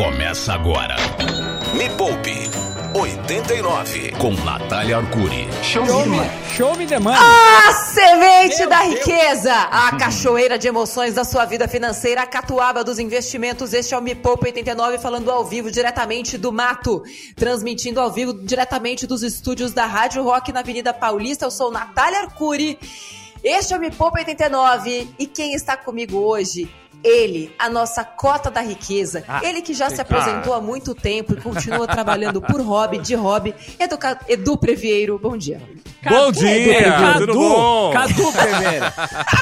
Começa agora. Me Poupe 89 com Natália Arcuri. Show, me, show me the money. A semente da riqueza, a cachoeira de emoções da sua vida financeira, a catuaba dos investimentos. Este é o Me Poupe 89, falando ao vivo diretamente do mato, transmitindo ao vivo diretamente dos estúdios da Rádio Rock na Avenida Paulista. Eu sou Natália Arcuri. Este é o Me Poupe 89 e quem está comigo hoje ele, a nossa cota da riqueza. Ah, ele que já se aposentou ah. há muito tempo e continua trabalhando por hobby, de hobby. Edu, Edu Previeiro, bom dia. Cadu, bom dia, Cadu, tudo bom? Cadu Primeiro.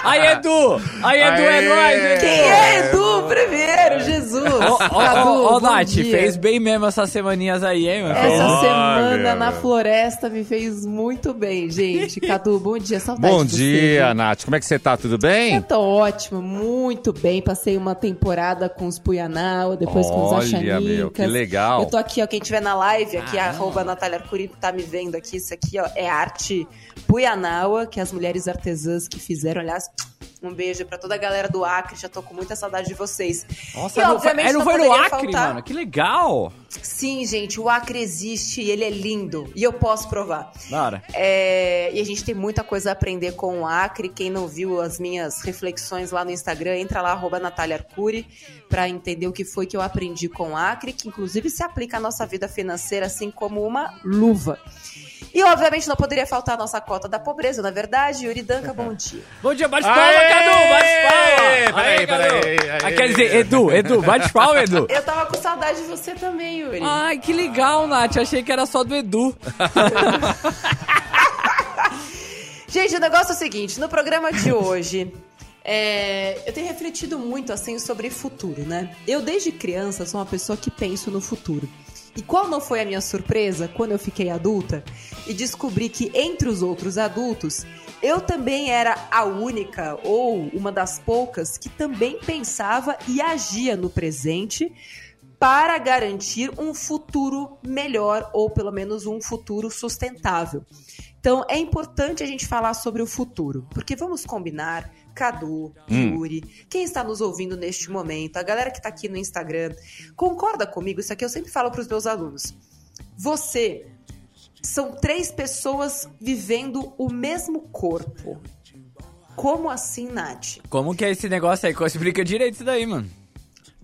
Aí, Edu! Aí, Edu, é Aê. é nóis, Edu! Quem é Edu Primeiro? Jesus! Ó, ó, ó, Nath, fez bem mesmo essas semaninhas aí, hein, meu Essa oh, semana na floresta me fez muito bem, gente. Cadu, bom dia, saudade Bom dia, Nath. Como é que você tá? Tudo bem? Eu tô ótimo, muito bem passei uma temporada com os Puyanal, depois Olha, com os Achanicas. meu, que legal. Eu tô aqui, ó, quem tiver na live, aqui, ah. arroba Natália Arcuri, tá me vendo aqui, isso aqui, ó, é arte Puyanawa, que as mulheres artesãs que fizeram, aliás... Um beijo pra toda a galera do Acre, já tô com muita saudade de vocês. Nossa, e, não, obviamente, não, não foi no Acre, faltar... mano, que legal! Sim, gente, o Acre existe e ele é lindo. E eu posso provar. Bora. É, e a gente tem muita coisa a aprender com o Acre. Quem não viu as minhas reflexões lá no Instagram, entra lá, arroba Natália Arcuri, pra entender o que foi que eu aprendi com o Acre, que inclusive se aplica à nossa vida financeira assim como uma luva. E, obviamente, não poderia faltar a nossa cota da pobreza, na verdade. Yuri Danca, bom dia. Bom dia, bate palma, Cadu, bate palma. Peraí, peraí. Ah, quer dizer, Edu, Edu, bate palma, Edu. Eu tava com saudade de você também, Yuri. Ai, que legal, Nath. Achei que era só do Edu. Gente, o negócio é o seguinte, no programa de hoje... É, eu tenho refletido muito assim sobre futuro, né? Eu desde criança sou uma pessoa que penso no futuro. E qual não foi a minha surpresa quando eu fiquei adulta e descobri que entre os outros adultos, eu também era a única ou uma das poucas que também pensava e agia no presente para garantir um futuro melhor ou pelo menos um futuro sustentável. Então é importante a gente falar sobre o futuro, porque vamos combinar Cadu, hum. Yuri, quem está nos ouvindo neste momento, a galera que está aqui no Instagram, concorda comigo? Isso aqui eu sempre falo para os meus alunos. Você são três pessoas vivendo o mesmo corpo. Como assim, Nath? Como que é esse negócio aí? Explica direito isso daí, mano.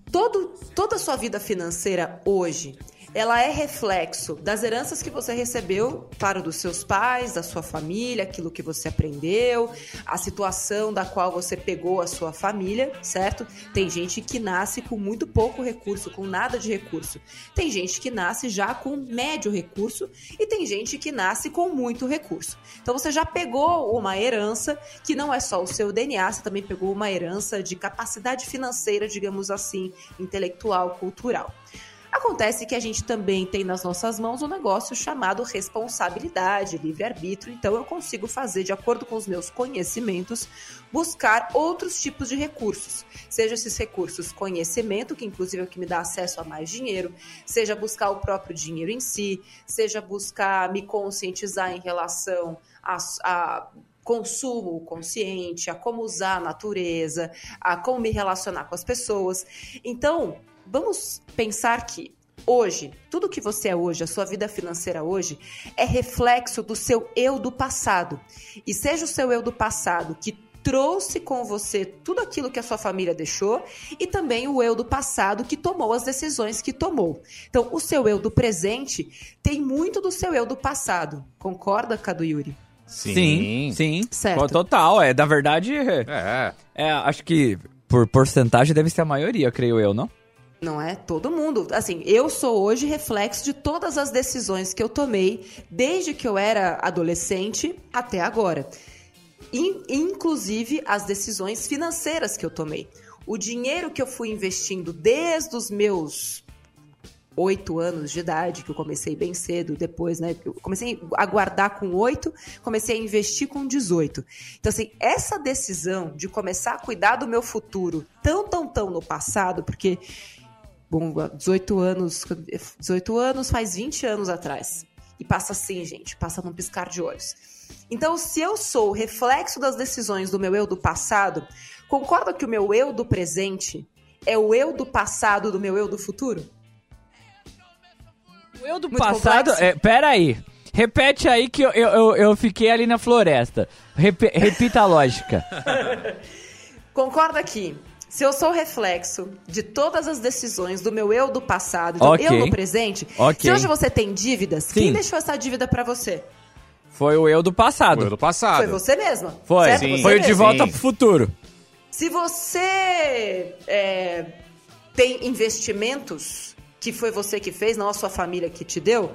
Todo, toda a sua vida financeira hoje ela é reflexo das heranças que você recebeu para dos seus pais, da sua família, aquilo que você aprendeu, a situação da qual você pegou a sua família, certo? Tem gente que nasce com muito pouco recurso, com nada de recurso. Tem gente que nasce já com médio recurso e tem gente que nasce com muito recurso. Então você já pegou uma herança que não é só o seu DNA, você também pegou uma herança de capacidade financeira, digamos assim, intelectual, cultural. Acontece que a gente também tem nas nossas mãos um negócio chamado responsabilidade, livre-arbítrio, então eu consigo fazer, de acordo com os meus conhecimentos, buscar outros tipos de recursos. Seja esses recursos conhecimento, que inclusive é o que me dá acesso a mais dinheiro, seja buscar o próprio dinheiro em si, seja buscar me conscientizar em relação a, a consumo consciente, a como usar a natureza, a como me relacionar com as pessoas. Então, vamos pensar que hoje, tudo que você é hoje, a sua vida financeira hoje, é reflexo do seu eu do passado. E seja o seu eu do passado que trouxe com você tudo aquilo que a sua família deixou e também o eu do passado que tomou as decisões que tomou. Então, o seu eu do presente tem muito do seu eu do passado. Concorda, Cadu Yuri? Sim, sim. sim. Certo. Total, é, na verdade, é. é acho que por porcentagem deve ser a maioria, creio eu, não? Não é todo mundo. Assim, eu sou hoje reflexo de todas as decisões que eu tomei desde que eu era adolescente até agora. In, inclusive as decisões financeiras que eu tomei. O dinheiro que eu fui investindo desde os meus oito anos de idade, que eu comecei bem cedo, depois, né? Eu comecei a guardar com oito, comecei a investir com 18. Então, assim, essa decisão de começar a cuidar do meu futuro tão, tão, tão no passado, porque Bom, 18 anos, 18 anos faz 20 anos atrás. E passa assim, gente, passa num piscar de olhos. Então, se eu sou o reflexo das decisões do meu eu do passado, concorda que o meu eu do presente é o eu do passado do meu eu do futuro? O eu do Muito passado. É, pera aí. Repete aí que eu, eu, eu fiquei ali na floresta. Rep, repita a lógica. Concorda aqui. Se eu sou reflexo de todas as decisões do meu eu do passado, do okay. eu no presente, okay. se hoje você tem dívidas, Sim. quem deixou essa dívida para você? Foi o eu do passado. Foi o do passado. Foi você mesma. Foi. Sim. Foi o de volta Sim. pro futuro. Se você é, tem investimentos que foi você que fez, não a sua família que te deu,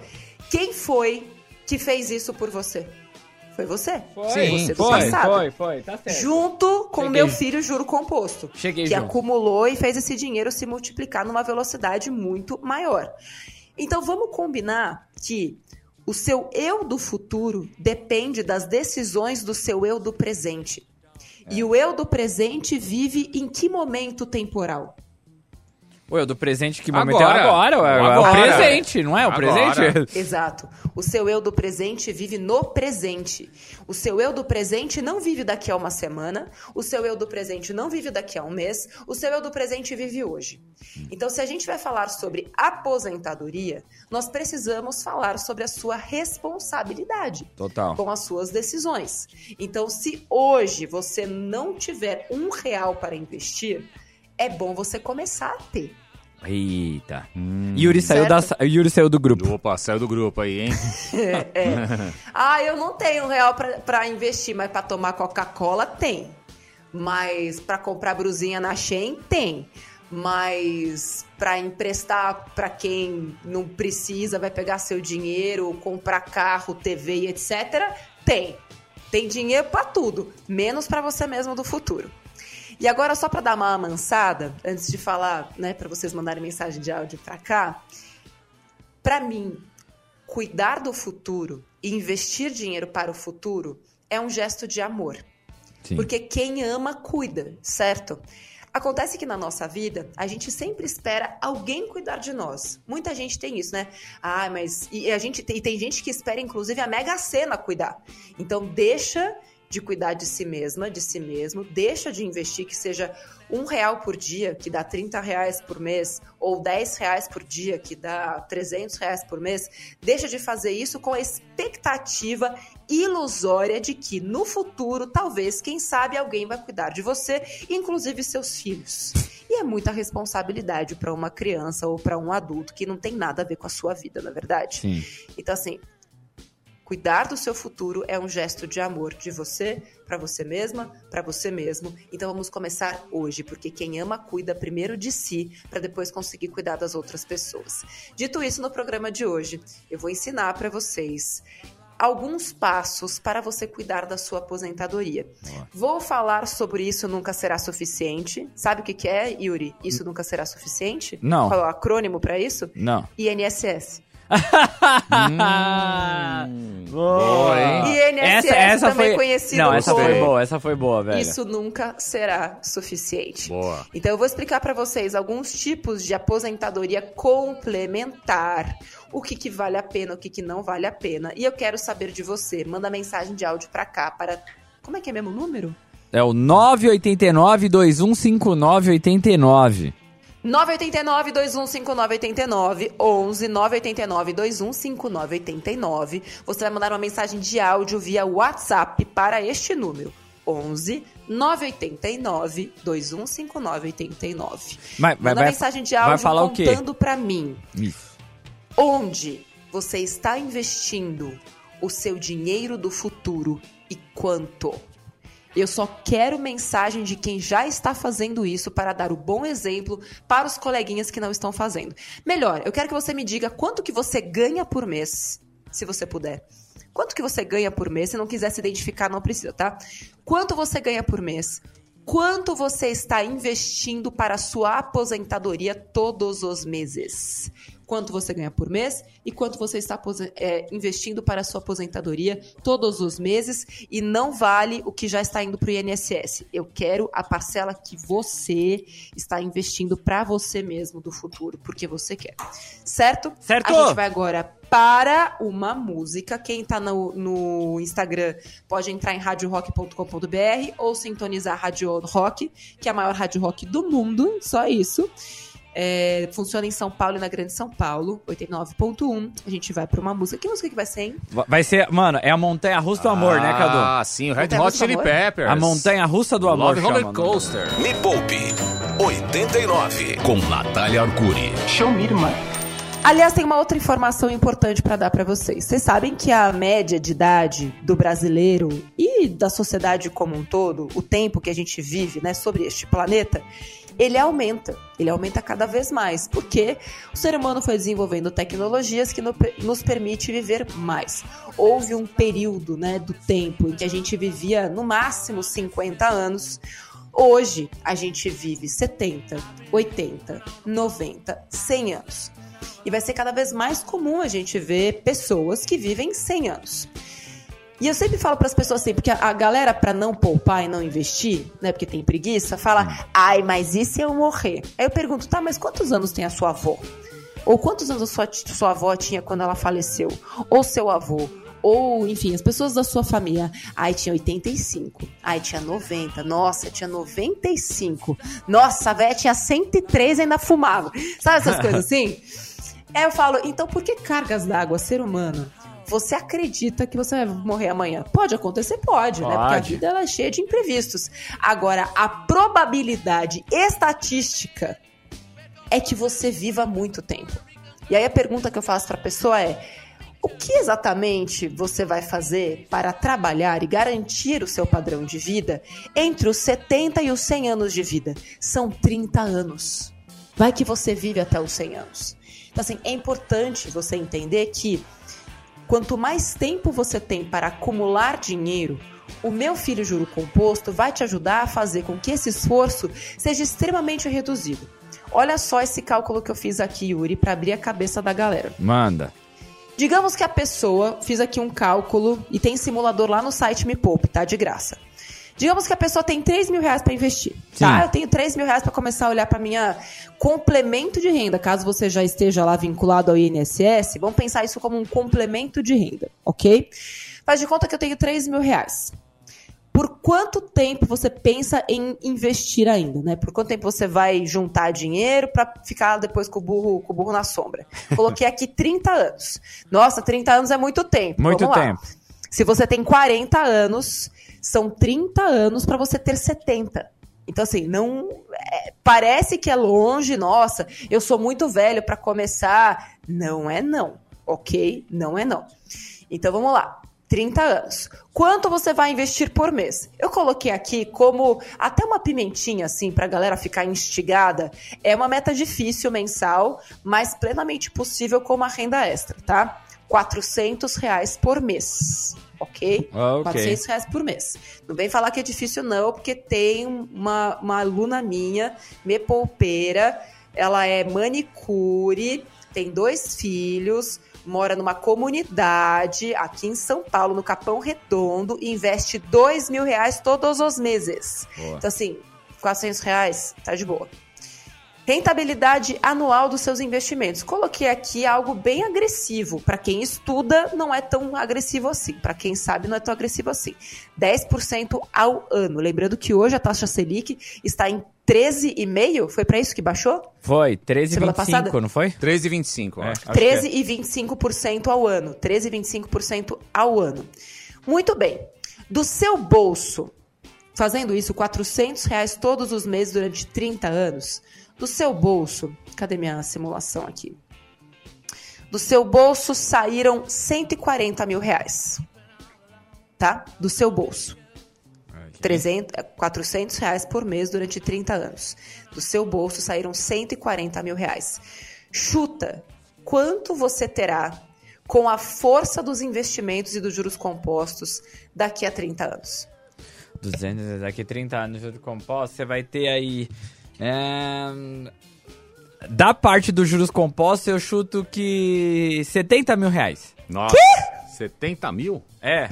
quem foi que fez isso por você? Foi você. Foi, Sim, você foi, passado. foi, foi, tá certo. Junto com o meu filho juro composto. Cheguei que junto. acumulou e fez esse dinheiro se multiplicar numa velocidade muito maior. Então vamos combinar que o seu eu do futuro depende das decisões do seu eu do presente. É. E o eu do presente vive em que momento temporal? Ué, o do presente, que momento agora. é agora? Ué, agora. É o presente, não é o agora. presente? Exato. O seu eu do presente vive no presente. O seu eu do presente não vive daqui a uma semana. O seu eu do presente não vive daqui a um mês. O seu eu do presente vive hoje. Então, se a gente vai falar sobre aposentadoria, nós precisamos falar sobre a sua responsabilidade. Total. Com as suas decisões. Então, se hoje você não tiver um real para investir, é bom você começar a ter. Eita. Hum. Yuri, saiu da, Yuri saiu do grupo. Opa, saiu do grupo aí, hein? é, é. Ah, eu não tenho um real pra, pra investir, mas pra tomar Coca-Cola tem. Mas pra comprar brusinha na Shein tem. Mas para emprestar para quem não precisa, vai pegar seu dinheiro, comprar carro, TV e etc, tem. Tem dinheiro para tudo, menos para você mesmo do futuro. E agora, só para dar uma amansada, antes de falar, né, para vocês mandarem mensagem de áudio para cá, para mim, cuidar do futuro e investir dinheiro para o futuro é um gesto de amor. Sim. Porque quem ama, cuida, certo? Acontece que na nossa vida, a gente sempre espera alguém cuidar de nós. Muita gente tem isso, né? Ah, mas. E a gente tem, e tem gente que espera, inclusive, a Mega Sena cuidar. Então, deixa de cuidar de si mesma, de si mesmo, deixa de investir que seja um real por dia, que dá 30 reais por mês, ou 10 reais por dia, que dá 300 reais por mês, deixa de fazer isso com a expectativa ilusória de que no futuro, talvez, quem sabe, alguém vai cuidar de você, inclusive seus filhos. E é muita responsabilidade para uma criança ou para um adulto que não tem nada a ver com a sua vida, na é verdade. Sim. Então, assim, Cuidar do seu futuro é um gesto de amor de você, para você mesma, para você mesmo. Então vamos começar hoje, porque quem ama cuida primeiro de si, para depois conseguir cuidar das outras pessoas. Dito isso, no programa de hoje, eu vou ensinar para vocês alguns passos para você cuidar da sua aposentadoria. Vou falar sobre isso nunca será suficiente. Sabe o que, que é, Yuri? Isso nunca será suficiente? Não. Qual é o acrônimo para isso? Não. INSS hum, boa, hein? E INSS essa, essa também foi... conhecido Não, essa como... foi boa, essa foi boa, velho. Isso nunca será suficiente. Boa. Então eu vou explicar para vocês alguns tipos de aposentadoria complementar. O que, que vale a pena, o que, que não vale a pena. E eu quero saber de você. Manda mensagem de áudio para cá para... Como é que é mesmo o número? É o 989 215989. 989 215989 11 989 215989 Você vai mandar uma mensagem de áudio via WhatsApp para este número. 11 989 215989. Mas, Manda vai, mensagem de áudio contando para mim. Isso. Onde você está investindo o seu dinheiro do futuro e quanto? Eu só quero mensagem de quem já está fazendo isso para dar o bom exemplo para os coleguinhas que não estão fazendo. Melhor, eu quero que você me diga quanto que você ganha por mês, se você puder. Quanto que você ganha por mês? Se não quiser se identificar, não precisa, tá? Quanto você ganha por mês? Quanto você está investindo para a sua aposentadoria todos os meses? Quanto você ganha por mês e quanto você está é, investindo para a sua aposentadoria todos os meses e não vale o que já está indo para o INSS. Eu quero a parcela que você está investindo para você mesmo do futuro, porque você quer. Certo? Certo! A gente vai agora para uma música. Quem está no, no, Instagram pode entrar em radiorock.com.br ou sintonizar a Rádio Rock, que é a maior rádio rock do mundo, só isso. É, funciona em São Paulo e na Grande São Paulo, 89.1. A gente vai pra uma música. Que música que vai ser, hein? Vai ser, mano, é a Montanha Russa do Amor, ah, né, Cadu? Ah, sim, o Red Hot Chili Peppers. A Montanha Russa do Amor. Love Roller Coaster. Me Poupe 89 com Natália Arcuri. Show me, irmã. Aliás, tem uma outra informação importante para dar para vocês. Vocês sabem que a média de idade do brasileiro e da sociedade como um todo, o tempo que a gente vive, né, sobre este planeta, ele aumenta. Ele aumenta cada vez mais, porque o ser humano foi desenvolvendo tecnologias que nos permite viver mais. Houve um período, né, do tempo em que a gente vivia no máximo 50 anos. Hoje a gente vive 70, 80, 90, 100 anos. E vai ser cada vez mais comum a gente ver pessoas que vivem 100 anos. E eu sempre falo para as pessoas assim, porque a galera para não poupar e não investir, né, porque tem preguiça, fala: hum. "Ai, mas e se eu morrer?". Aí eu pergunto: "Tá, mas quantos anos tem a sua avó?" Ou quantos anos a sua, sua avó tinha quando ela faleceu? Ou seu avô? Ou, enfim, as pessoas da sua família. Ai, tinha 85. Ai, tinha 90. Nossa, tinha 95. Nossa, a véia tinha 103 e ainda fumava. Sabe essas coisas assim? Aí eu falo, então por que cargas d'água, ser humano? Você acredita que você vai morrer amanhã? Pode acontecer? Pode, pode. né? Porque a vida ela é cheia de imprevistos. Agora, a probabilidade estatística é que você viva muito tempo. E aí a pergunta que eu faço para a pessoa é: o que exatamente você vai fazer para trabalhar e garantir o seu padrão de vida entre os 70 e os 100 anos de vida? São 30 anos. Vai que você vive até os 100 anos. Então, assim, é importante você entender que quanto mais tempo você tem para acumular dinheiro, o meu filho juro composto vai te ajudar a fazer com que esse esforço seja extremamente reduzido. Olha só esse cálculo que eu fiz aqui, Yuri, para abrir a cabeça da galera. Manda. Digamos que a pessoa, fiz aqui um cálculo e tem simulador lá no site Me Poupe, tá? De graça. Digamos que a pessoa tem 3 mil reais para investir. Sim. Tá, eu tenho 3 mil reais para começar a olhar para minha complemento de renda. Caso você já esteja lá vinculado ao INSS, vamos pensar isso como um complemento de renda, ok? Faz de conta que eu tenho 3 mil reais. Por quanto tempo você pensa em investir ainda, né? Por quanto tempo você vai juntar dinheiro para ficar depois com o, burro, com o burro na sombra? Coloquei aqui 30 anos. Nossa, 30 anos é muito tempo. Muito Vamos tempo. Lá. Se você tem 40 anos, são 30 anos para você ter 70. Então, assim, não. É, parece que é longe, nossa, eu sou muito velho para começar. Não é não, ok? Não é não. Então vamos lá. 30 anos. Quanto você vai investir por mês? Eu coloquei aqui como até uma pimentinha assim para a galera ficar instigada. É uma meta difícil mensal, mas plenamente possível com uma renda extra, tá? 400 reais por mês ok? Ah, okay. 400 reais por mês. Não vem falar que é difícil não, porque tem uma, uma aluna minha, me poupeira, ela é manicure, tem dois filhos, mora numa comunidade aqui em São Paulo, no Capão Redondo, e investe dois mil reais todos os meses. Boa. Então, assim, 400 reais, tá de boa. Rentabilidade anual dos seus investimentos. Coloquei aqui algo bem agressivo. Para quem estuda, não é tão agressivo assim. Para quem sabe, não é tão agressivo assim. 10% ao ano. Lembrando que hoje a taxa Selic está em 13,5? Foi para isso que baixou? Foi, 13,25, não foi? 13,25. É, 13,25% é. ao ano. 13,25% ao ano. Muito bem. Do seu bolso, fazendo isso 400 reais todos os meses durante 30 anos, do seu bolso, cadê minha simulação aqui? Do seu bolso saíram 140 mil reais. Tá? Do seu bolso. 300, 400 reais por mês durante 30 anos. Do seu bolso saíram 140 mil reais. Chuta quanto você terá com a força dos investimentos e dos juros compostos daqui a 30 anos. 200, daqui a 30 anos de juros compostos, você vai ter aí é... Da parte dos juros compostos, eu chuto que 70 mil reais. Nossa, que? 70 mil? É.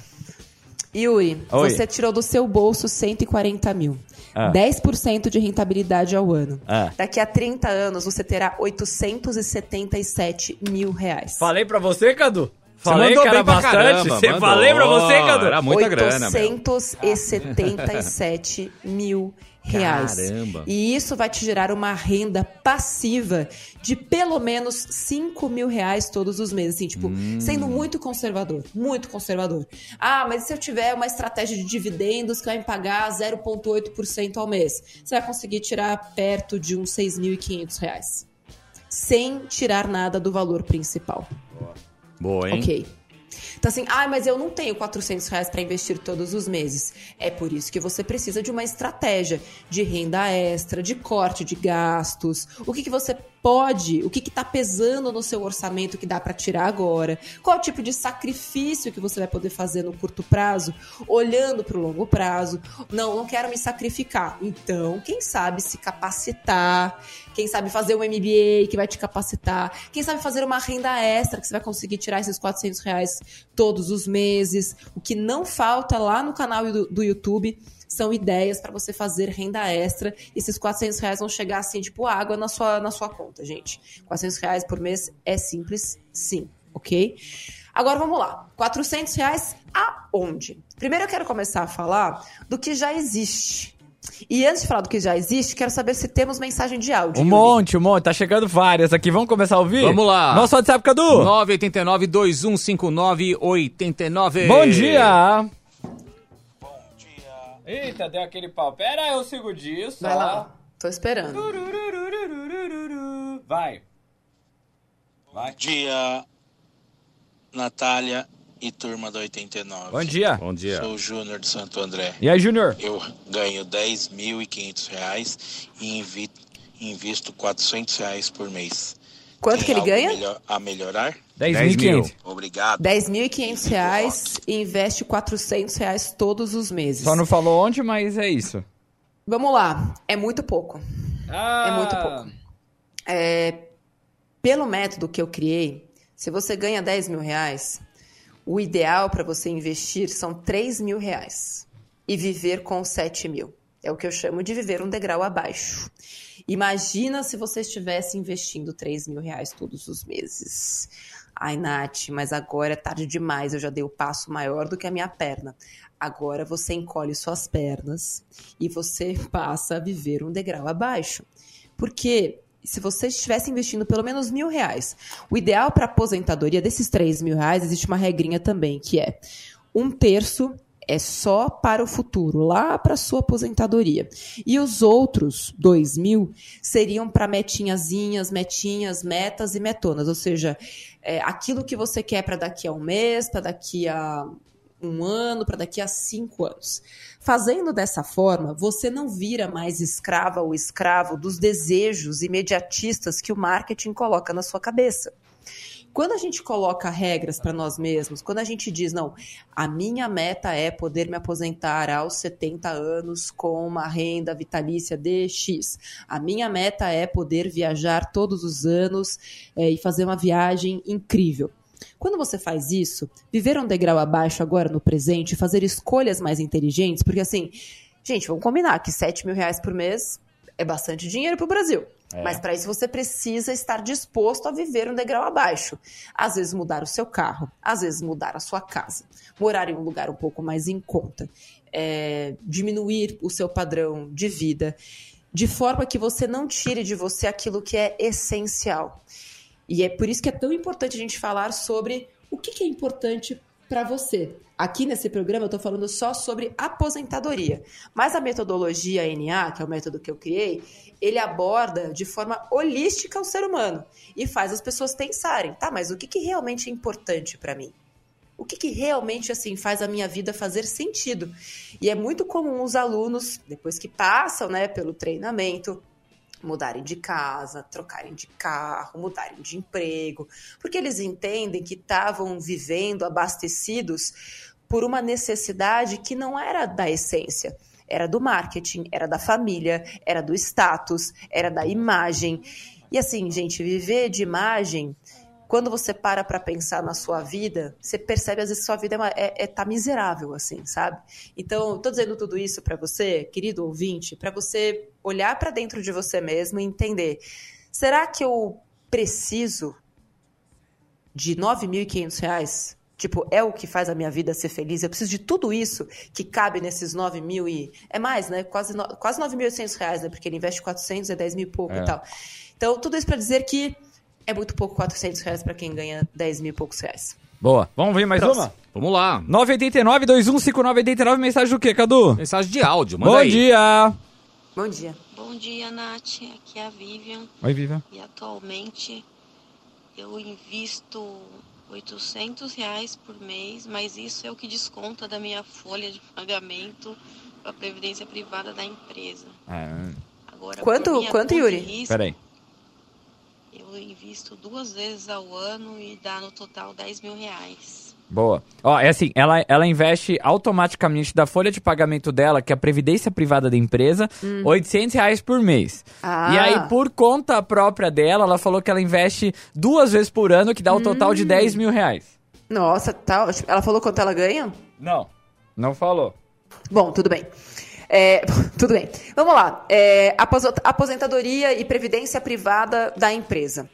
Yui, Oi. você tirou do seu bolso 140 mil. Ah. 10% de rentabilidade ao ano. Ah. Daqui a 30 anos, você terá 877 mil reais. Falei pra você, Cadu? Falei que era bastante. Caramba, você falei pra você, Cadu? Era muita 877 grana, 877 mil reais. Caramba. E isso vai te gerar uma renda passiva de pelo menos 5 mil reais todos os meses. Assim, tipo, sendo muito conservador. Muito conservador. Ah, mas e se eu tiver uma estratégia de dividendos que vai me pagar 0,8% ao mês? Você vai conseguir tirar perto de uns 6.500 reais. Sem tirar nada do valor principal. Boa, hein? Ok. Então assim, ah, mas eu não tenho 400 reais para investir todos os meses. É por isso que você precisa de uma estratégia de renda extra, de corte de gastos. O que, que você pode, o que está pesando no seu orçamento que dá para tirar agora? Qual o tipo de sacrifício que você vai poder fazer no curto prazo, olhando para o longo prazo? Não, não quero me sacrificar. Então, quem sabe se capacitar, quem sabe fazer um MBA que vai te capacitar, quem sabe fazer uma renda extra que você vai conseguir tirar esses 400 reais todos os meses. O que não falta lá no canal do, do YouTube são ideias para você fazer renda extra. Esses 400 reais vão chegar assim, tipo água na sua, na sua conta, gente. 400 reais por mês é simples, sim, ok? Agora vamos lá. 400 reais aonde? Primeiro eu quero começar a falar do que já existe. E antes de falar do que já existe, quero saber se temos mensagem de áudio. Um Yuri. monte, um monte. Tá chegando várias aqui. Vamos começar a ouvir? Vamos lá. Nosso WhatsApp, Cadu. 989-2159-89. Bom dia. Eita, deu aquele pau. Pera aí um segundinho só. Vai lá. Tô esperando. Vai. Bom dia, Natália e turma da 89. Bom dia. Bom dia. Sou o Júnior de Santo André. E aí, Júnior? Eu ganho 10.500 reais e invi- invisto 400 reais por mês. Quanto Tem que ele ganha? melhor- a melhorar? 10.500. Obrigado. 10.500 reais e investe 400 reais todos os meses. Só não falou onde, mas é isso. Vamos lá. É muito pouco. Ah, É muito pouco. É, pelo método que eu criei, se você ganha 10 mil reais, o ideal para você investir são 3 mil reais e viver com 7 mil. É o que eu chamo de viver um degrau abaixo. Imagina se você estivesse investindo 3 mil reais todos os meses. Ai, Nath, mas agora é tarde demais, eu já dei o passo maior do que a minha perna. Agora você encolhe suas pernas e você passa a viver um degrau abaixo. Porque se você estivesse investindo pelo menos mil reais, o ideal para aposentadoria desses três mil reais, existe uma regrinha também, que é um terço é só para o futuro, lá para sua aposentadoria. E os outros dois mil seriam para metinhazinhas, metinhas, metas e metonas, ou seja, é, aquilo que você quer para daqui a um mês, para daqui a um ano, para daqui a cinco anos. Fazendo dessa forma, você não vira mais escrava ou escravo dos desejos imediatistas que o marketing coloca na sua cabeça. Quando a gente coloca regras para nós mesmos, quando a gente diz, não, a minha meta é poder me aposentar aos 70 anos com uma renda vitalícia de X. A minha meta é poder viajar todos os anos é, e fazer uma viagem incrível. Quando você faz isso, viver um degrau abaixo agora no presente, fazer escolhas mais inteligentes, porque assim, gente, vamos combinar que 7 mil reais por mês é bastante dinheiro para o Brasil. Mas para isso você precisa estar disposto a viver um degrau abaixo. Às vezes mudar o seu carro, às vezes mudar a sua casa, morar em um lugar um pouco mais em conta, é, diminuir o seu padrão de vida, de forma que você não tire de você aquilo que é essencial. E é por isso que é tão importante a gente falar sobre o que, que é importante para você. Aqui nesse programa eu estou falando só sobre aposentadoria. Mas a metodologia NA, que é o método que eu criei, ele aborda de forma holística o ser humano e faz as pessoas pensarem, tá, mas o que, que realmente é importante para mim? O que, que realmente assim faz a minha vida fazer sentido? E é muito comum os alunos, depois que passam né, pelo treinamento, mudarem de casa, trocarem de carro, mudarem de emprego, porque eles entendem que estavam vivendo abastecidos por uma necessidade que não era da essência, era do marketing, era da família, era do status, era da imagem. E assim, gente, viver de imagem, quando você para para pensar na sua vida, você percebe às vezes que sua vida é, uma, é, é tá miserável, assim, sabe? Então, tô dizendo tudo isso para você, querido ouvinte, para você olhar para dentro de você mesmo e entender: será que eu preciso de R$ 9.500 Tipo, é o que faz a minha vida ser feliz. Eu preciso de tudo isso que cabe nesses 9 mil e. É mais, né? Quase, no... quase 9.800 reais, né? Porque ele investe 400, é 10 mil e pouco É. e tal. Então, tudo isso para dizer que é muito pouco 400 reais para quem ganha 10 mil e poucos reais. Boa. Vamos ver mais Próximo. uma? Vamos lá. 989 215989 mensagem do quê, Cadu? Mensagem de áudio, manda Bom aí. dia. Bom dia. Bom dia, Nath. Aqui é a Vivian Oi, Viva. e atualmente eu invisto 800 reais por mês, mas isso é o que desconta da minha folha de pagamento para a previdência privada da empresa. É, Agora, Quanto- quanto, Yuri? risco, peraí. Eu invisto duas vezes ao ano e dá no total 10 mil reais. Boa. Ó, é assim, ela, ela investe automaticamente da folha de pagamento dela, que é a previdência privada da empresa, 800 reais por mês. Ah. E aí, por conta própria dela, ela falou que ela investe duas vezes por ano, que dá o total de 10 mil reais. Nossa, tá. ótimo. Ela falou quanto ela ganha? Não. Não falou. Bom, tudo bem. É, tudo bem. Vamos lá. É, aposentadoria e previdência privada da empresa.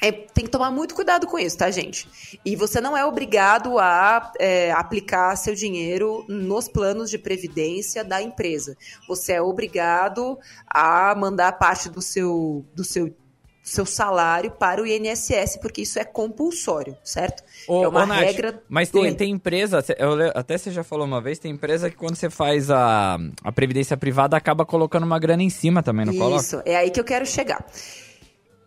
É, tem que tomar muito cuidado com isso, tá, gente? E você não é obrigado a é, aplicar seu dinheiro nos planos de previdência da empresa. Você é obrigado a mandar parte do seu, do seu, seu salário para o INSS, porque isso é compulsório, certo? Ô, é uma ô, Nath, regra. Mas tem, tem empresa, eu até você já falou uma vez, tem empresa que quando você faz a, a previdência privada acaba colocando uma grana em cima também, não coloca? Isso, é aí que eu quero chegar.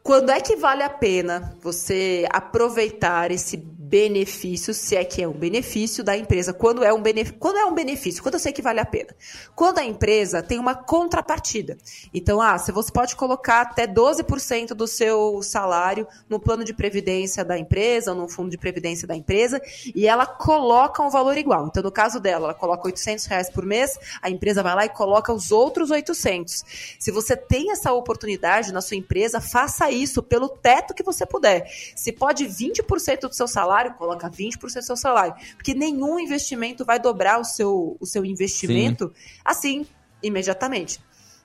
Quando é que vale a pena você aproveitar esse benefício, se é que é um benefício da empresa? Quando é um benefício? Quando é um benefício? Quando eu sei que vale a pena? Quando a empresa tem uma contrapartida. Então, ah, você pode colocar até 12% do seu salário no plano de previdência da empresa, ou no fundo de previdência da empresa, e ela coloca um valor igual. Então, no caso dela, ela coloca 800 reais por mês, a empresa vai lá e coloca os outros 800. Se você tem essa oportunidade na sua empresa, faça isso pelo teto que você puder. Se pode 20% do seu salário, coloca 20% do seu salário. Porque nenhum investimento vai dobrar o seu, o seu investimento assim, imediatamente.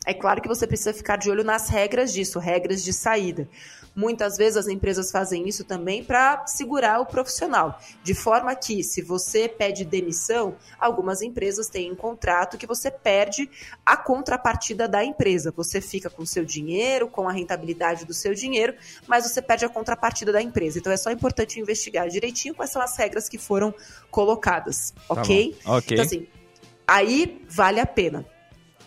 É claro que você precisa ficar de olho nas regras disso, regras de saída. Muitas vezes as empresas fazem isso também para segurar o profissional, de forma que, se você pede demissão, algumas empresas têm um contrato que você perde a contrapartida da empresa. Você fica com o seu dinheiro, com a rentabilidade do seu dinheiro, mas você perde a contrapartida da empresa. Então é só importante investigar direitinho quais são as regras que foram colocadas, ok? bom. Ok. Então, assim, aí vale a pena.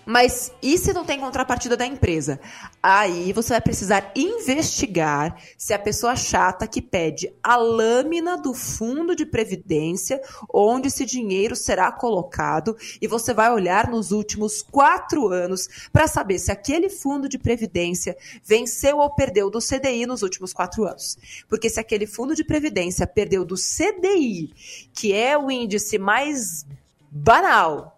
Mas e se não tem contrapartida da empresa? Aí você vai precisar investigar se a pessoa chata que pede a lâmina do fundo de previdência onde esse dinheiro será colocado e você vai olhar nos últimos quatro anos para saber se aquele fundo de previdência venceu ou perdeu do CDI nos últimos quatro anos. Porque se aquele fundo de previdência perdeu do CDI, que é o índice mais banal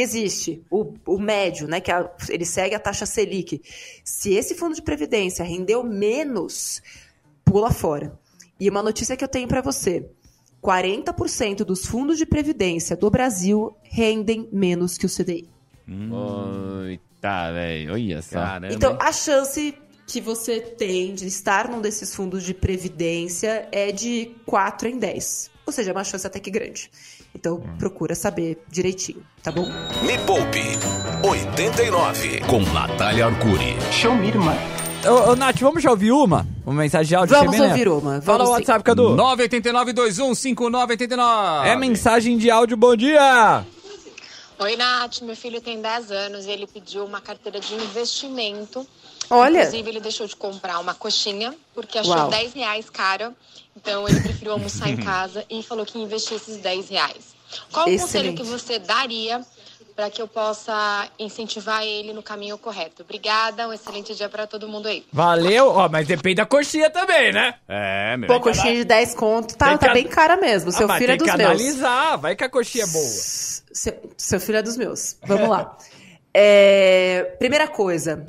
que existe, o, o médio, né, que a- ele segue a taxa Selic. Se esse fundo de previdência rendeu menos, pula fora. E uma notícia que eu tenho para você: 40% dos fundos de previdência do Brasil rendem menos que o CDI. Eita, velho, olha só. Caramba. Então, a chance que você tem de estar num desses fundos de previdência é de 4 em 10. Ou seja, é uma chance até que grande. Então, procura saber direitinho, tá bom? Me Poupe 89 com Natália Arcuri. Ô, ô, Nath, vamos já ouvir uma? Uma mensagem de áudio? Vamos ouvir uma. Fala Vamos o sim. WhatsApp, Cadu. 989-215989. É mensagem de áudio, bom dia! Oi, Nath. Meu filho tem 10 anos e ele pediu uma carteira de investimento. Olha, Inclusive, ele deixou de comprar uma coxinha porque achou Uau. 10 reais cara. Então, ele preferiu almoçar em casa e falou que ia investir esses 10 reais. Qual o conselho que você daria para que eu possa incentivar ele no caminho correto? Obrigada, um excelente dia para todo mundo aí. Valeu, ó, mas depende da coxinha também, né? É, meu. pô, coxinha de 10 conto, tá, Tem que tá an- bem cara mesmo. Seu Ah, filho é tem dos que meus. analisar, vai que a coxinha é boa. Seu, seu filho é dos meus. Vamos lá. É, primeira coisa,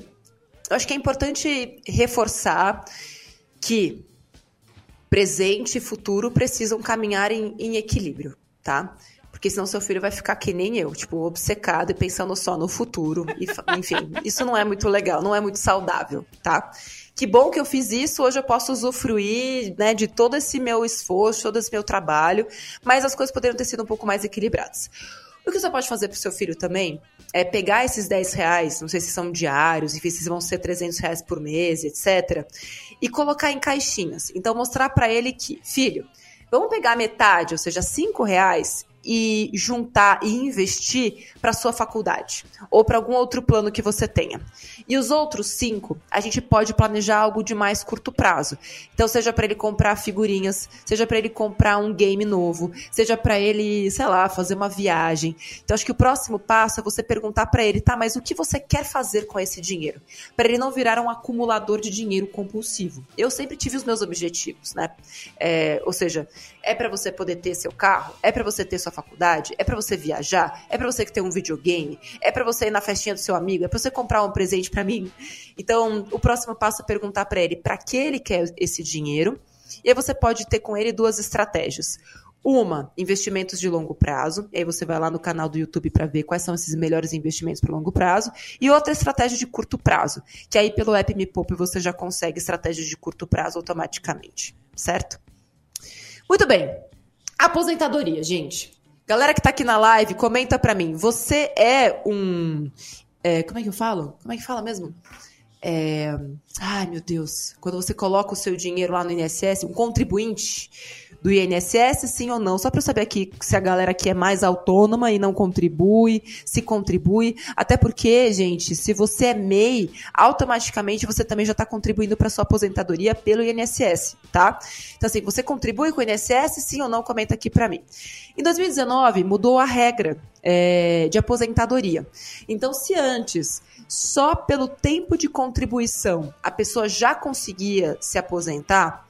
eu acho que é importante reforçar que presente e futuro precisam caminhar em, em equilíbrio, tá? Porque senão seu filho vai ficar que nem eu, tipo, obcecado e pensando só no futuro. E, enfim, isso não é muito legal, não é muito saudável, tá? Que bom que eu fiz isso, hoje eu posso usufruir né, de todo esse meu esforço, todo esse meu trabalho, mas as coisas poderiam ter sido um pouco mais equilibradas. O que você pode fazer para o seu filho também é pegar esses 10 reais, não sei se são diários, enfim, se vão ser 300 reais por mês, etc., e colocar em caixinhas. Então, mostrar para ele que, filho, vamos pegar metade, ou seja, 5 reais, e juntar e investir para sua faculdade ou para algum outro plano que você tenha. E os outros cinco, a gente pode planejar algo de mais curto prazo. Então, seja para ele comprar figurinhas, seja para ele comprar um game novo, seja para ele, sei lá, fazer uma viagem. Então, acho que o próximo passo é você perguntar para ele, tá, mas o que você quer fazer com esse dinheiro? Para ele não virar um acumulador de dinheiro compulsivo. Eu sempre tive os meus objetivos, né? É, ou seja, é para você poder ter seu carro, é para você ter sua faculdade, é para você viajar, é para você ter um videogame, é para você ir na festinha do seu amigo, é para você comprar um presente para mim. Então, o próximo passo é perguntar para ele para que ele quer esse dinheiro. E aí você pode ter com ele duas estratégias. Uma, investimentos de longo prazo. E aí você vai lá no canal do YouTube para ver quais são esses melhores investimentos para longo prazo. E outra estratégia de curto prazo, que aí pelo app Me Poupe você já consegue estratégias de curto prazo automaticamente, certo? Muito bem. Aposentadoria, gente. Galera que tá aqui na live, comenta pra mim. Você é um. É, como é que eu falo? Como é que fala mesmo? É, ai, meu Deus. Quando você coloca o seu dinheiro lá no INSS, um contribuinte do INSS, sim ou não? Só para saber aqui se a galera aqui é mais autônoma e não contribui, se contribui. Até porque, gente, se você é MEI, automaticamente você também já está contribuindo para sua aposentadoria pelo INSS, tá? Então, assim, você contribui com o INSS, sim ou não? Comenta aqui para mim. Em 2019, mudou a regra é, de aposentadoria. Então, se antes só pelo tempo de contribuição a pessoa já conseguia se aposentar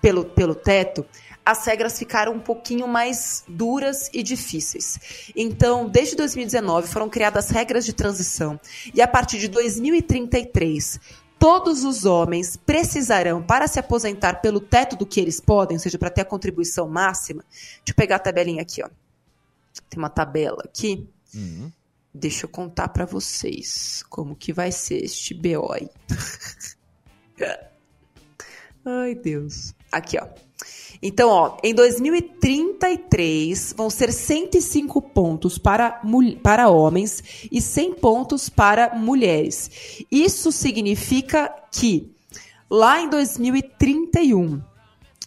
pelo, pelo teto, as regras ficaram um pouquinho mais duras e difíceis. Então, desde 2019 foram criadas regras de transição e a partir de 2033 todos os homens precisarão, para se aposentar pelo teto do que eles podem, ou seja, para ter a contribuição máxima. Deixa eu pegar a tabelinha aqui, ó. Tem uma tabela aqui. Uhum. Deixa eu contar para vocês como que vai ser este BO aí. Ai, Deus. Aqui, ó. Então, ó, em 2033 vão ser 105 pontos para, para homens e 100 pontos para mulheres. Isso significa que lá em 2031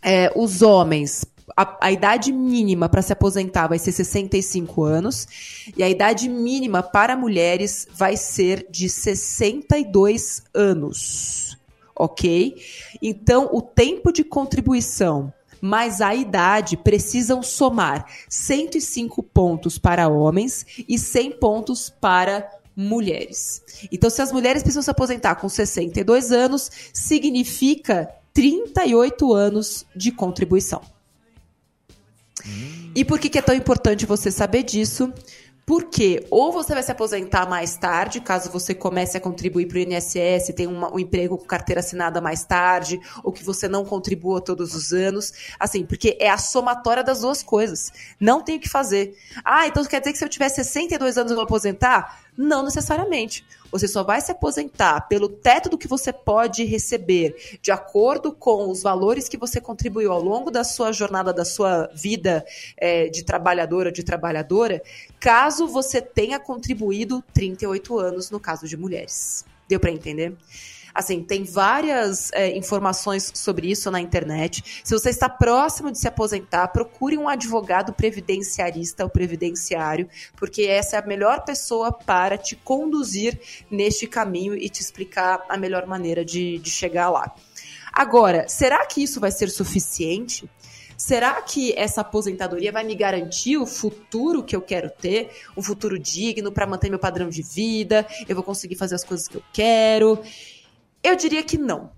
é, os homens a, a, idade mínima para se aposentar vai ser 65 anos e a idade mínima para mulheres vai ser de 62 anos, ok? Então, o tempo de contribuição mas a idade precisam somar 105 pontos para homens e 100 pontos para mulheres. Então, se as mulheres precisam se aposentar com 62 anos, significa 38 anos de contribuição. E por que, que é tão importante você saber disso? Porque ou você vai se aposentar mais tarde, caso você comece a contribuir para o INSS, tenha um emprego com carteira assinada mais tarde, ou que você não contribua todos os anos. Assim, porque é a somatória das duas coisas. Não tem o que fazer. Ah, então quer dizer que se eu tiver 62 anos eu vou aposentar? Não necessariamente. Você só vai se aposentar pelo teto do que você pode receber, de acordo com os valores que você contribuiu ao longo da sua jornada, da sua vida é, de trabalhadora, de trabalhadora, caso você tenha contribuído 38 anos, no caso de mulheres. Deu para entender? Assim, tem várias é, informações sobre isso na internet. Se você está próximo de se aposentar, procure um advogado previdenciarista ou previdenciário, porque essa é a melhor pessoa para te conduzir neste caminho e te explicar a melhor maneira de, de chegar lá. Agora, será que isso vai ser suficiente? Será que essa aposentadoria vai me garantir o futuro que eu quero ter? Um futuro digno para manter meu padrão de vida? Eu vou conseguir fazer as coisas que eu quero? Eu diria que não.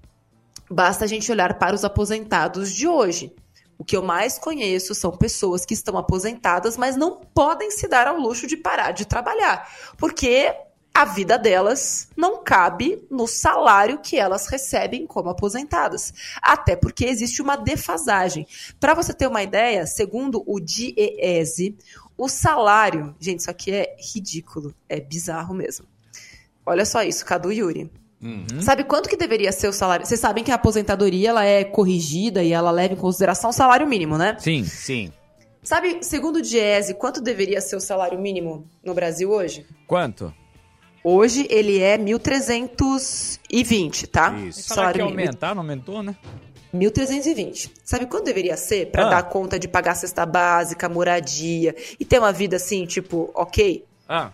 Basta a gente olhar para os aposentados de hoje. O que eu mais conheço são pessoas que estão aposentadas, mas não podem se dar ao luxo de parar de trabalhar, porque a vida delas não cabe no salário que elas recebem como aposentadas. Até porque existe uma defasagem. Para você ter uma ideia, segundo o DIEESE, o salário, gente, isso aqui é ridículo, é bizarro mesmo. Olha só isso, Cadu Yuri. Uhum. Sabe quanto que deveria ser o salário? Vocês sabem que a aposentadoria ela é corrigida e ela leva em consideração o salário mínimo, né? Sim, sim. Sabe, segundo o Diese, quanto deveria ser o salário mínimo no Brasil hoje? Quanto? Hoje ele é 1.320, tá? Isso. Salário que mínimo. aumentar, não aumentou, né? 1.320. Sabe quanto deveria ser para ah. dar conta de pagar a cesta básica, moradia e ter uma vida assim, tipo, ok? Ah.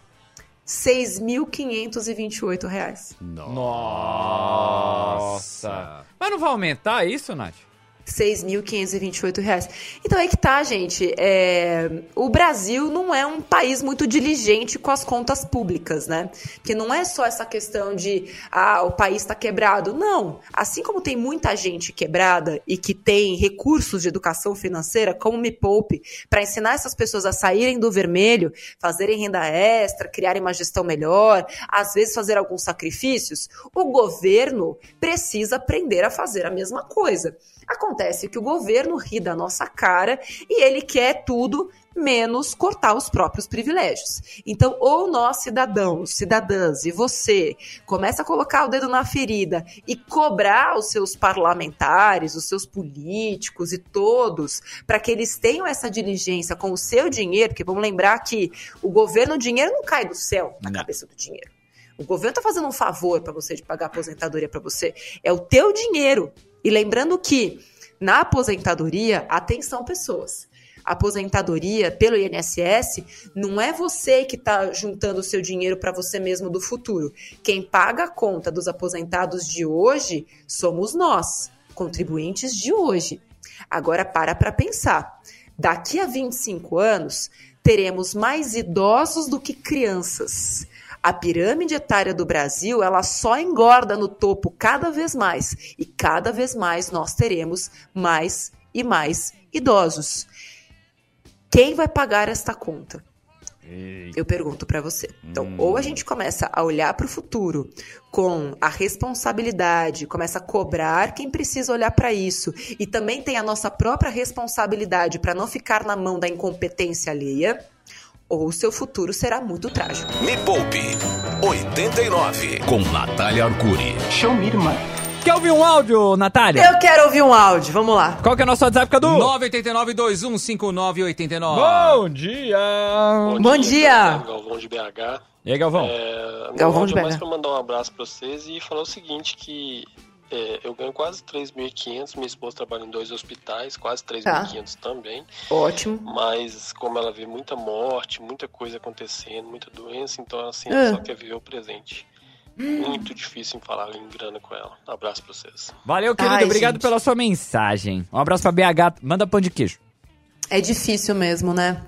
6.528 reais. Nossa. Mas não vai aumentar isso, Nath? 6.528 reais. Então é que tá, gente. É... O Brasil não é um país muito diligente com as contas públicas, né? Porque não é só essa questão de ah, o país está quebrado. Não. Assim como tem muita gente quebrada e que tem recursos de educação financeira, como Me Poupe, para ensinar essas pessoas a saírem do vermelho, fazerem renda extra, criarem uma gestão melhor, às vezes fazer alguns sacrifícios, o governo precisa aprender a fazer a mesma coisa. Acontece que o governo ri da nossa cara e ele quer tudo menos cortar os próprios privilégios. Então, ou nós cidadãos, cidadãs e você começa a colocar o dedo na ferida e cobrar os seus parlamentares, os seus políticos e todos para que eles tenham essa diligência com o seu dinheiro, porque vamos lembrar que o governo, o dinheiro não cai do céu na não. cabeça do dinheiro. O governo está fazendo um favor para você de pagar aposentadoria para você. É o teu dinheiro e lembrando que na aposentadoria, atenção pessoas, aposentadoria pelo INSS não é você que está juntando o seu dinheiro para você mesmo do futuro. Quem paga a conta dos aposentados de hoje somos nós, contribuintes de hoje. Agora para para pensar. Daqui a 25 anos, teremos mais idosos do que crianças. A pirâmide etária do Brasil, ela só engorda no topo cada vez mais e cada vez mais nós teremos mais e mais idosos. Quem vai pagar esta conta? Eu pergunto para você. Então, hum. ou a gente começa a olhar para o futuro com a responsabilidade, começa a cobrar quem precisa olhar para isso e também tem a nossa própria responsabilidade para não ficar na mão da incompetência alheia, ou seu futuro será muito trágico. Me Poupe 89 com Natália Arcuri. Show me, irmã. Quer ouvir um áudio, Natália? Eu quero ouvir um áudio, vamos lá. Qual que é o nosso WhatsApp, Cadu? 989-215989. Bom dia! Bom, Bom dia! dia. Galvão de BH. E aí, Galvão? É, Galvão de BH. mais pra mandar um abraço pra vocês e falar o seguinte, que é, eu ganho quase 3.500, minha esposa trabalha em dois hospitais, quase 3.500 tá. também. Ótimo. Mas como ela vê muita morte, muita coisa acontecendo, muita doença, então assim, ela é. só quer viver o presente. Muito difícil em falar em grana com ela. Um abraço pra vocês. Valeu, querido. Ai, Obrigado gente. pela sua mensagem. Um abraço pra BH. Manda pão de queijo. É difícil mesmo, né?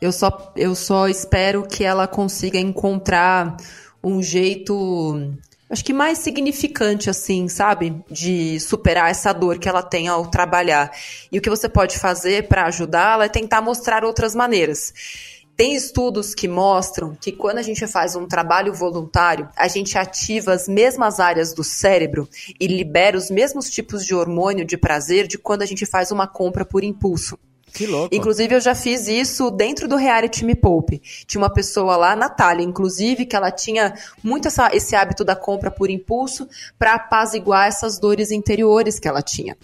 Eu só, eu só espero que ela consiga encontrar um jeito acho que mais significante, assim, sabe? De superar essa dor que ela tem ao trabalhar. E o que você pode fazer para ajudá-la é tentar mostrar outras maneiras. Tem estudos que mostram que quando a gente faz um trabalho voluntário, a gente ativa as mesmas áreas do cérebro e libera os mesmos tipos de hormônio de prazer de quando a gente faz uma compra por impulso. Que louco. Inclusive, eu já fiz isso dentro do reality Me Poupe. Tinha uma pessoa lá, Natália, inclusive, que ela tinha muito essa, esse hábito da compra por impulso para apaziguar essas dores interiores que ela tinha.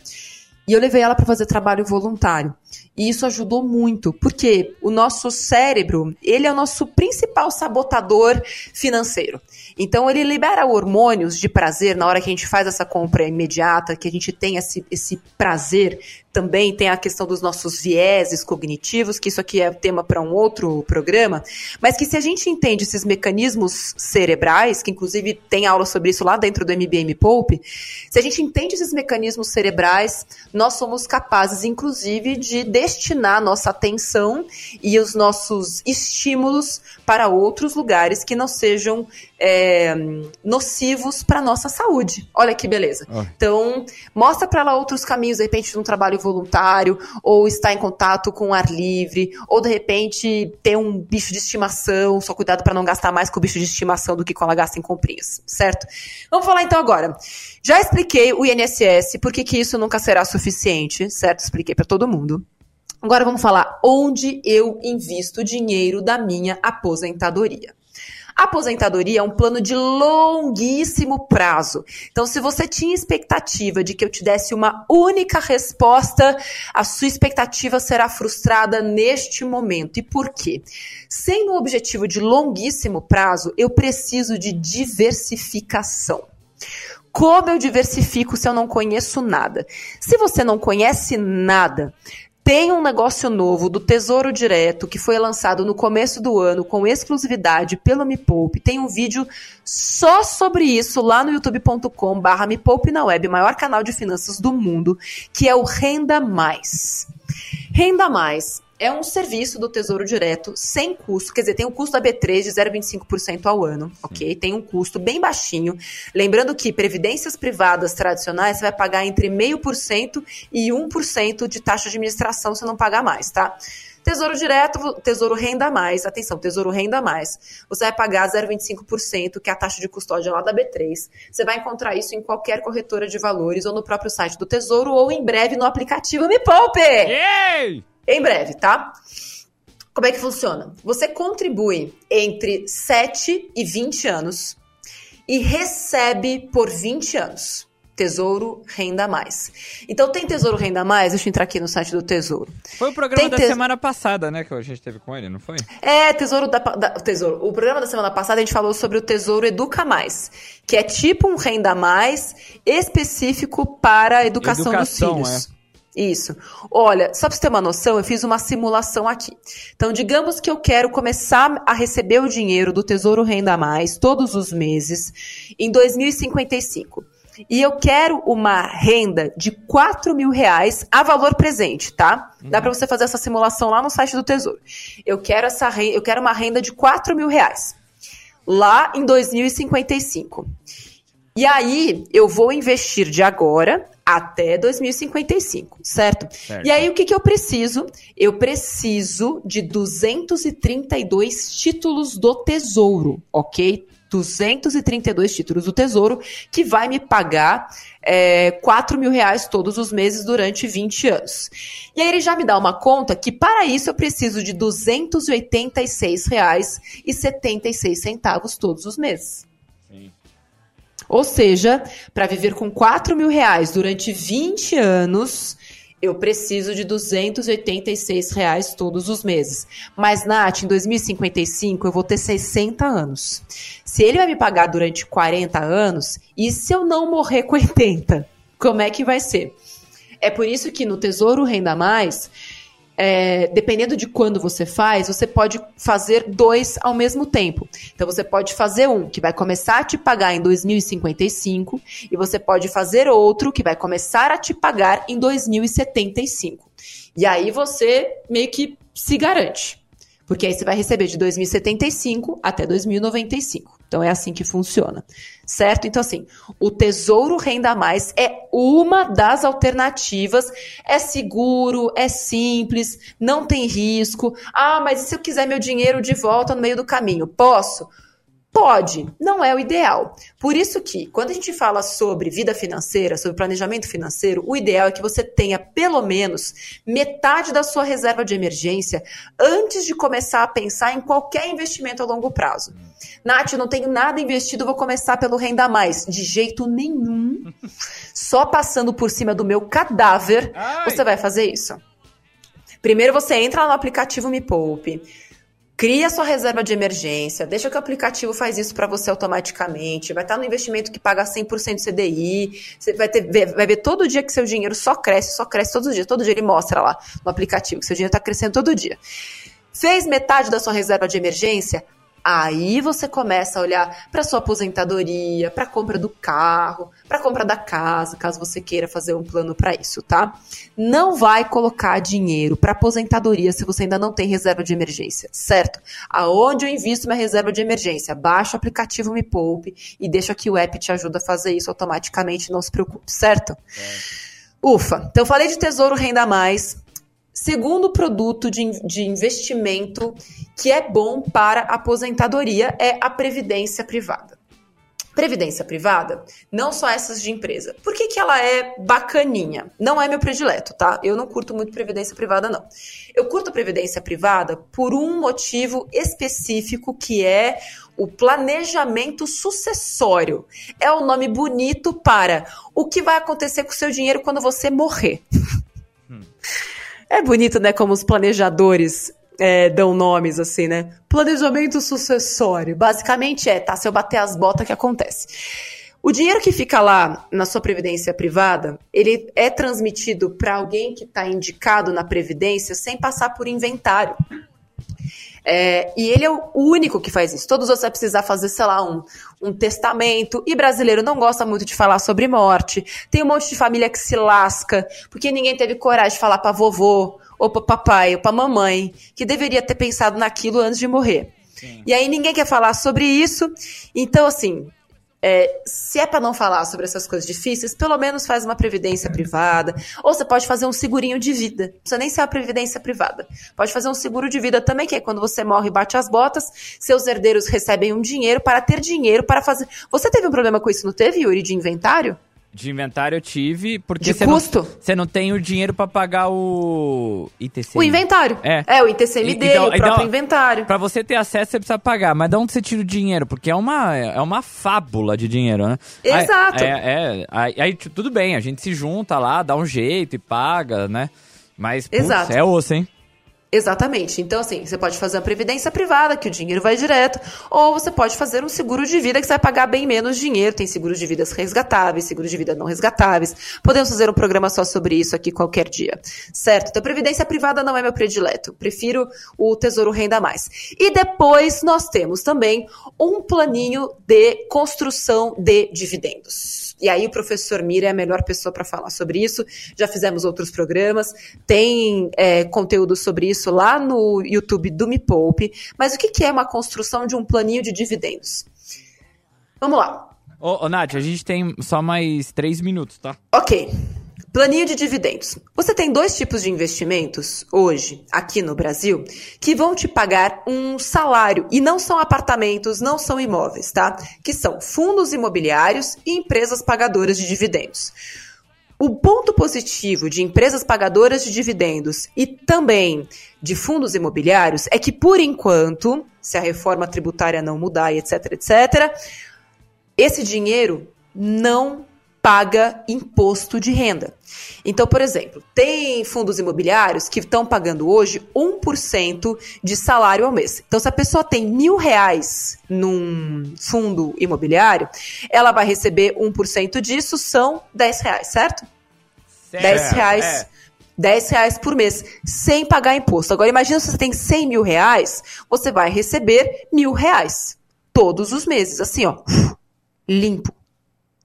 E eu levei ela para fazer trabalho voluntário. E isso ajudou muito, porque o nosso cérebro, ele é o nosso principal sabotador financeiro. Então ele libera hormônios de prazer na hora que a gente faz essa compra imediata, que a gente tem esse, esse prazer. Também tem a questão dos nossos vieses cognitivos, que isso aqui é tema para um outro programa, mas que se a gente entende esses mecanismos cerebrais, que inclusive tem aula sobre isso lá dentro do MBM Poupe, se a gente entende esses mecanismos cerebrais, nós somos capazes, inclusive, de destinar nossa atenção e os nossos estímulos para outros lugares que não sejam é, nocivos para nossa saúde. Olha que beleza. Oh. Então, mostra para ela outros caminhos, de repente, de um trabalho voluntário, ou estar em contato com o ar livre, ou de repente ter um bicho de estimação, só cuidado para não gastar mais com o bicho de estimação do que com ela gasta em comprinhas, certo? Vamos falar então agora. Já expliquei o INSS, por que, que isso nunca será suficiente, certo? Expliquei para todo mundo. Agora vamos falar onde eu invisto o dinheiro da minha aposentadoria. Aposentadoria é um plano de longuíssimo prazo. Então, se você tinha expectativa de que eu te desse uma única resposta, a sua expectativa será frustrada neste momento. E por quê? Sendo um objetivo de longuíssimo prazo, eu preciso de diversificação. Como eu diversifico se eu não conheço nada? Se você não conhece nada, tem um negócio novo do Tesouro Direto que foi lançado no começo do ano com exclusividade pelo Me Poupe. Tem um vídeo só sobre isso lá no youtube.com/barra Me Poupe na web, maior canal de finanças do mundo, que é o Renda Mais. Renda Mais é um serviço do Tesouro Direto sem custo, quer dizer, tem um custo da B3 de 0,25% ao ano, ok? Tem um custo bem baixinho. Lembrando que previdências privadas tradicionais você vai pagar entre 0,5% e 1% de taxa de administração se não pagar mais, tá? Tesouro Direto, Tesouro Renda Mais, atenção, Tesouro Renda Mais, você vai pagar 0,25%, que é a taxa de custódia lá da B3. Você vai encontrar isso em qualquer corretora de valores ou no próprio site do Tesouro ou em breve no aplicativo Me Poupe! Yay! Em breve, tá? Como é que funciona? Você contribui entre 7 e 20 anos e recebe por 20 anos. Tesouro Renda Mais. Então tem Tesouro Renda Mais, deixa eu entrar aqui no site do Tesouro. Foi o programa Tem da te- semana passada, né? Que a gente teve com ele, não foi? É, Tesouro da, da- Tesouro. O programa da semana passada a gente falou sobre o Tesouro Educa Mais, que é tipo um Renda Mais específico para a educação, Educação, dos filhos. Isso. Olha, só pra você ter uma noção, eu fiz uma simulação aqui. Então, digamos que eu quero começar a receber o dinheiro do Tesouro Renda Mais todos os meses em 2055. E eu quero uma renda de 4 mil reais a valor presente, tá? Dá pra você fazer essa simulação lá no site do Tesouro. Eu quero essa renda, eu quero uma renda de 4 mil reais lá em 2055. E aí, eu vou investir de agora até 2055, certo? Certo. E aí, o que, que eu preciso? Eu preciso de 232 títulos do Tesouro, ok? 232 títulos do Tesouro, que vai me pagar é, 4 mil reais todos os meses durante 20 anos. E aí ele já me dá uma conta que, para isso, eu preciso de 286 reais e 76 centavos todos os meses. Ou seja, para viver com 4 mil reais durante 20 anos, eu preciso de 286 reais todos os meses. Mas, Nath, em 2055 eu vou ter 60 anos. Se ele vai me pagar durante 40 anos, e se eu não morrer com 80? Como é que vai ser? É por isso que no Tesouro Renda Mais, é, dependendo de quando você faz, você pode fazer dois ao mesmo tempo. Então você pode fazer um que vai começar a te pagar em 2055 e você pode fazer outro que vai começar a te pagar em 2075. E aí você meio que se garante. Porque aí você vai receber de 2075 até 2095. Então é assim que funciona. Certo? Então, assim, o Tesouro Renda Mais é uma das alternativas. É seguro, é simples, não tem risco. Ah, mas e se eu quiser meu dinheiro de volta no meio do caminho? Posso? Pode, não é o ideal. Por isso que, quando a gente fala sobre vida financeira, sobre planejamento financeiro, o ideal é que você tenha pelo menos metade da sua reserva de emergência antes de começar a pensar em qualquer investimento a longo prazo. Nath, eu não tenho nada investido, vou começar pelo Renda Mais. De jeito nenhum. Só passando por cima do meu cadáver, Ai. você vai fazer isso. Primeiro você entra lá no aplicativo Me Poupe. Cria sua reserva de emergência, deixa que o aplicativo faz isso para você automaticamente. Vai estar no investimento que paga 100% CDI. Você vai, ter, vai ver todo dia que seu dinheiro só cresce, só cresce todos os dias. Todo dia ele mostra lá no aplicativo que seu dinheiro está crescendo todo dia. Fez metade da sua reserva de emergência? Aí você começa a olhar para sua aposentadoria, para a compra do carro, para a compra da casa, caso você queira fazer um plano para isso, tá? Não vai colocar dinheiro para aposentadoria se você ainda não tem reserva de emergência, certo? Aonde eu invisto minha reserva de emergência? Baixa o aplicativo Me Poupe e deixa que o app te ajuda a fazer isso automaticamente, não se preocupe, certo? Ufa, então falei de Tesouro Renda Mais. Segundo produto de, de investimento que é bom para aposentadoria é a previdência privada. Previdência privada, não só essas de empresa. Por que, que ela é bacaninha? Não é meu predileto, tá? Eu não curto muito previdência privada, não. Eu curto previdência privada por um motivo específico que é o planejamento sucessório. É o um nome bonito para o que vai acontecer com o seu dinheiro quando você morrer. Hum. É bonito, né? Como os planejadores é, dão nomes assim, né? Planejamento sucessório. Basicamente é, tá? Se eu bater as botas, que acontece? O dinheiro que fica lá na sua previdência privada, ele é transmitido para alguém que está indicado na previdência sem passar por inventário. É, e ele é o único que faz isso. Todos os outros vai precisar fazer, sei lá, um, um testamento. E brasileiro não gosta muito de falar sobre morte. Tem um monte de família que se lasca, porque ninguém teve coragem de falar para vovô, ou para papai, ou para mamãe, que deveria ter pensado naquilo antes de morrer. Sim. E aí ninguém quer falar sobre isso. Então, assim, é, se é para não falar sobre essas coisas difíceis, pelo menos faz uma previdência privada. Ou você pode fazer um segurinho de vida. Não precisa nem ser uma previdência privada. Pode fazer um seguro de vida também, que é quando você morre e bate as botas, seus herdeiros recebem um dinheiro para ter dinheiro para fazer. Você teve um problema com isso, não teve, Yuri, de inventário? De inventário eu tive, porque de custo? você não, não tem o dinheiro para pagar o ITC. O inventário. É, é o ITCMD, então, o próprio então, inventário. Para você ter acesso, você precisa pagar. Mas de onde você tira o dinheiro? Porque é uma, é uma fábula de dinheiro, né? Exato. Aí, é, é, aí, aí, tudo bem, a gente se junta lá, dá um jeito e paga, né? Mas, putz, Exato. é osso, hein? Exatamente. Então, assim, você pode fazer uma previdência privada, que o dinheiro vai direto, ou você pode fazer um seguro de vida que você vai pagar bem menos dinheiro. Tem seguros de vidas resgatáveis, seguros de vida não resgatáveis. Podemos fazer um programa só sobre isso aqui qualquer dia. Certo? Então, previdência privada não é meu predileto. Prefiro o Tesouro Renda Mais. E depois nós temos também um planinho de construção de dividendos. E aí o professor Mira é a melhor pessoa para falar sobre isso. Já fizemos outros programas, tem é, conteúdo sobre isso lá no YouTube do Me Poupe. Mas o que, que é uma construção de um planinho de dividendos? Vamos lá. Ô, ô Nath, a gente tem só mais três minutos, tá? Ok. Planinho de dividendos. Você tem dois tipos de investimentos hoje, aqui no Brasil, que vão te pagar um salário. E não são apartamentos, não são imóveis, tá? Que são fundos imobiliários e empresas pagadoras de dividendos. O ponto positivo de empresas pagadoras de dividendos e também de fundos imobiliários é que, por enquanto, se a reforma tributária não mudar etc, etc, esse dinheiro não paga imposto de renda. Então, por exemplo, tem fundos imobiliários que estão pagando hoje 1% de salário ao mês. Então, se a pessoa tem mil reais num fundo imobiliário, ela vai receber 1% disso, são 10 reais, certo? certo 10 reais. É. 10 reais por mês, sem pagar imposto. Agora, imagina se você tem 100 mil reais, você vai receber mil reais todos os meses, assim, ó, limpo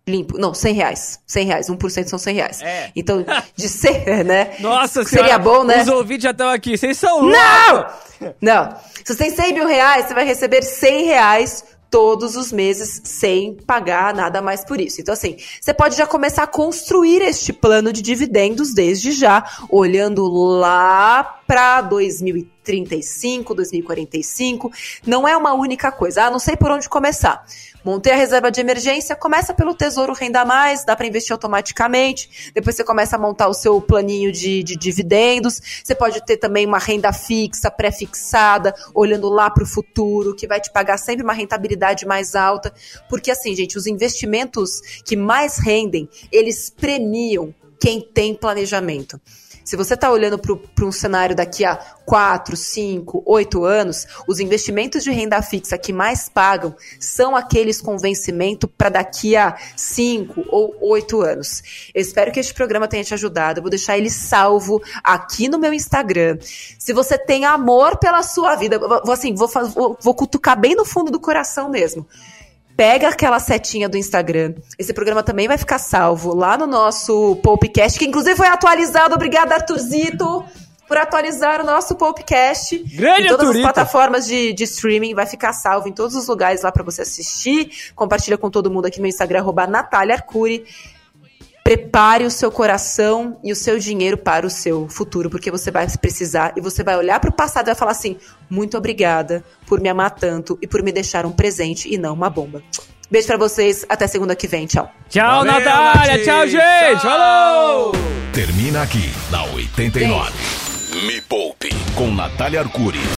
limpo. Não, 100 reais. 100 reais. 1% são 100 reais. É. Então, de ser, né? Nossa Seria senhora, bom, né? Os ouvintes já estão aqui. Vocês são loucos! Não! Não. Se você tem 100 mil reais, você vai receber 100 reais todos os meses sem pagar nada mais por isso. Então, assim, você pode já começar a construir este plano de dividendos desde já, olhando lá para 2035, 2045. Não é uma única coisa. Ah, não sei por onde começar. Montei a reserva de emergência, começa pelo Tesouro Renda Mais, dá para investir automaticamente. Depois você começa a montar o seu planinho de, de dividendos. Você pode ter também uma renda fixa, pré-fixada, olhando lá para o futuro, que vai te pagar sempre uma rentabilidade mais alta. Porque assim, gente, os investimentos que mais rendem, eles premiam quem tem planejamento. Se você está olhando para um cenário daqui a 4, 5, 8 anos, os investimentos de renda fixa que mais pagam são aqueles com vencimento para daqui a 5 ou 8 anos. Eu espero que este programa tenha te ajudado. Eu vou deixar ele salvo aqui no meu Instagram. Se você tem amor pela sua vida, vou, assim, vou, vou, vou cutucar bem no fundo do coração mesmo pega aquela setinha do Instagram. Esse programa também vai ficar salvo lá no nosso podcast, que inclusive foi atualizado. Obrigada, Arthurzito, por atualizar o nosso podcast. Grande em todas as plataformas de, de streaming. Vai ficar salvo em todos os lugares lá para você assistir. Compartilha com todo mundo aqui no Instagram, arroba Natália Arcuri. Prepare o seu coração e o seu dinheiro para o seu futuro, porque você vai precisar e você vai olhar para o passado e vai falar assim: muito obrigada por me amar tanto e por me deixar um presente e não uma bomba. Beijo para vocês, até segunda que vem, tchau. Tchau, Valeu, Natália, Nath. tchau, gente, tchau. falou! Termina aqui, na 89. Me Poupe, com Natália Arcuri.